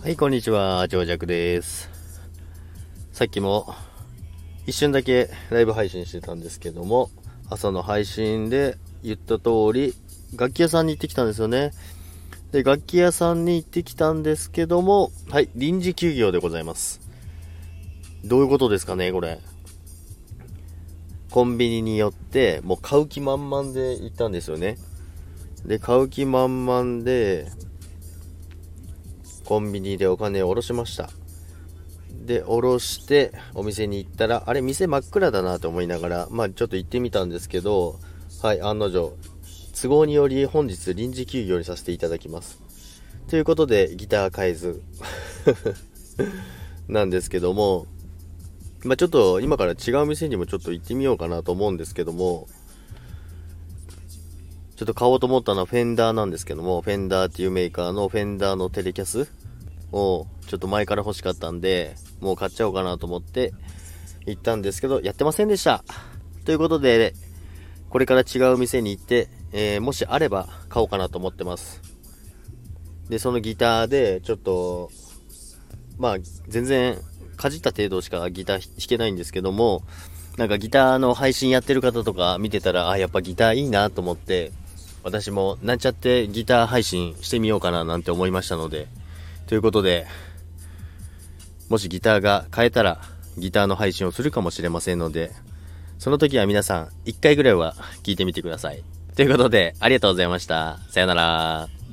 はい、こんにちは、長尺です。さっきも一瞬だけライブ配信してたんですけども、朝の配信で言った通り、楽器屋さんに行ってきたんですよね。で、楽器屋さんに行ってきたんですけども、はい、臨時休業でございます。どういうことですかね、これ。コンビニによって、もう買う気満々で行ったんですよね。で、買う気満々で、コンビニでお金を下ろしました。で、下ろして、お店に行ったら、あれ、店真っ暗だなと思いながら、まあちょっと行ってみたんですけど、はい、案の定、都合により本日臨時休業にさせていただきます。ということで、ギター変えず、なんですけども、まあちょっと今から違う店にもちょっと行ってみようかなと思うんですけども、ちょっと買おうと思ったのはフェンダーなんですけども、フェンダーっていうメーカーのフェンダーのテレキャスをちょっと前から欲しかったんで、もう買っちゃおうかなと思って行ったんですけど、やってませんでした。ということで、これから違う店に行って、えーもしあれば買おうかなと思ってます。で、そのギターで、ちょっと、まあ、全然、かじった程度しかギター弾けないんですけども、なんかギターの配信やってる方とか見てたら、あ、やっぱギターいいなと思って、私もなんちゃってギター配信してみようかななんて思いましたので、ということで、もしギターが変えたら、ギターの配信をするかもしれませんので、その時は皆さん、1回ぐらいは聞いてみてください。ということで、ありがとうございました。さよなら。